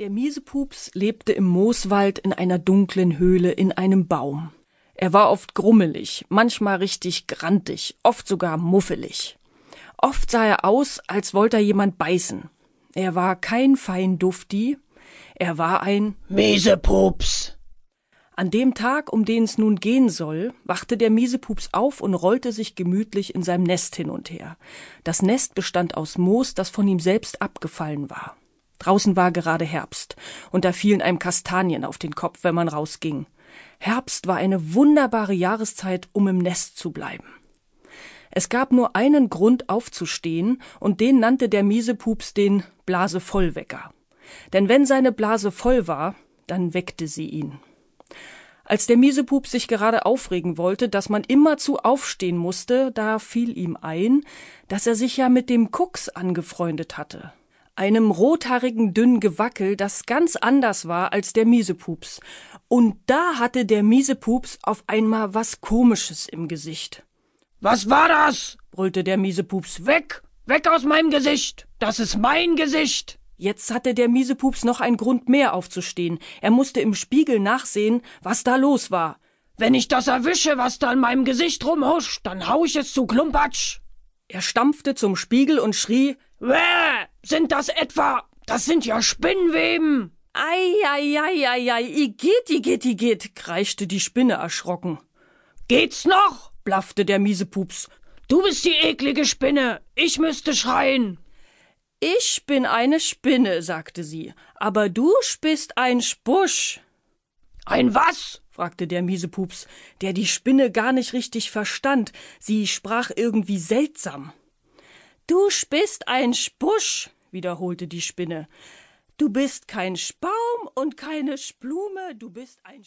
Der Miesepups lebte im Mooswald in einer dunklen Höhle in einem Baum. Er war oft grummelig, manchmal richtig grantig, oft sogar muffelig. Oft sah er aus, als wollte er jemand beißen. Er war kein Feindufti, er war ein Miesepups. An dem Tag, um den es nun gehen soll, wachte der Miesepups auf und rollte sich gemütlich in seinem Nest hin und her. Das Nest bestand aus Moos, das von ihm selbst abgefallen war. Draußen war gerade Herbst, und da fielen einem Kastanien auf den Kopf, wenn man rausging. Herbst war eine wunderbare Jahreszeit, um im Nest zu bleiben. Es gab nur einen Grund aufzustehen, und den nannte der Miesepups den Blasevollwecker. Denn wenn seine Blase voll war, dann weckte sie ihn. Als der Miesepups sich gerade aufregen wollte, dass man immerzu aufstehen musste, da fiel ihm ein, dass er sich ja mit dem Kucks angefreundet hatte einem rothaarigen dünnen Gewackel, das ganz anders war als der Miesepups. Und da hatte der Miesepups auf einmal was Komisches im Gesicht. Was war das? brüllte der Miesepups. Weg! Weg aus meinem Gesicht! Das ist mein Gesicht! Jetzt hatte der Miesepups noch einen Grund mehr aufzustehen. Er musste im Spiegel nachsehen, was da los war. Wenn ich das erwische, was da in meinem Gesicht rumhuscht, dann hau ich es zu Klumpatsch. Er stampfte zum Spiegel und schrie Wäh! Sind das etwa? Das sind ja Spinnweben! Ei, ei, ei, ei, ei, igitt, igitt, igitt, kreischte die Spinne erschrocken. Geht's noch? blaffte der Miesepups. Du bist die eklige Spinne. Ich müsste schreien. Ich bin eine Spinne, sagte sie, aber du bist ein Spusch. Ein was? fragte der Miesepups, der die Spinne gar nicht richtig verstand. Sie sprach irgendwie seltsam. Du bist ein Spusch, wiederholte die Spinne. Du bist kein Spaum und keine Splume, du bist ein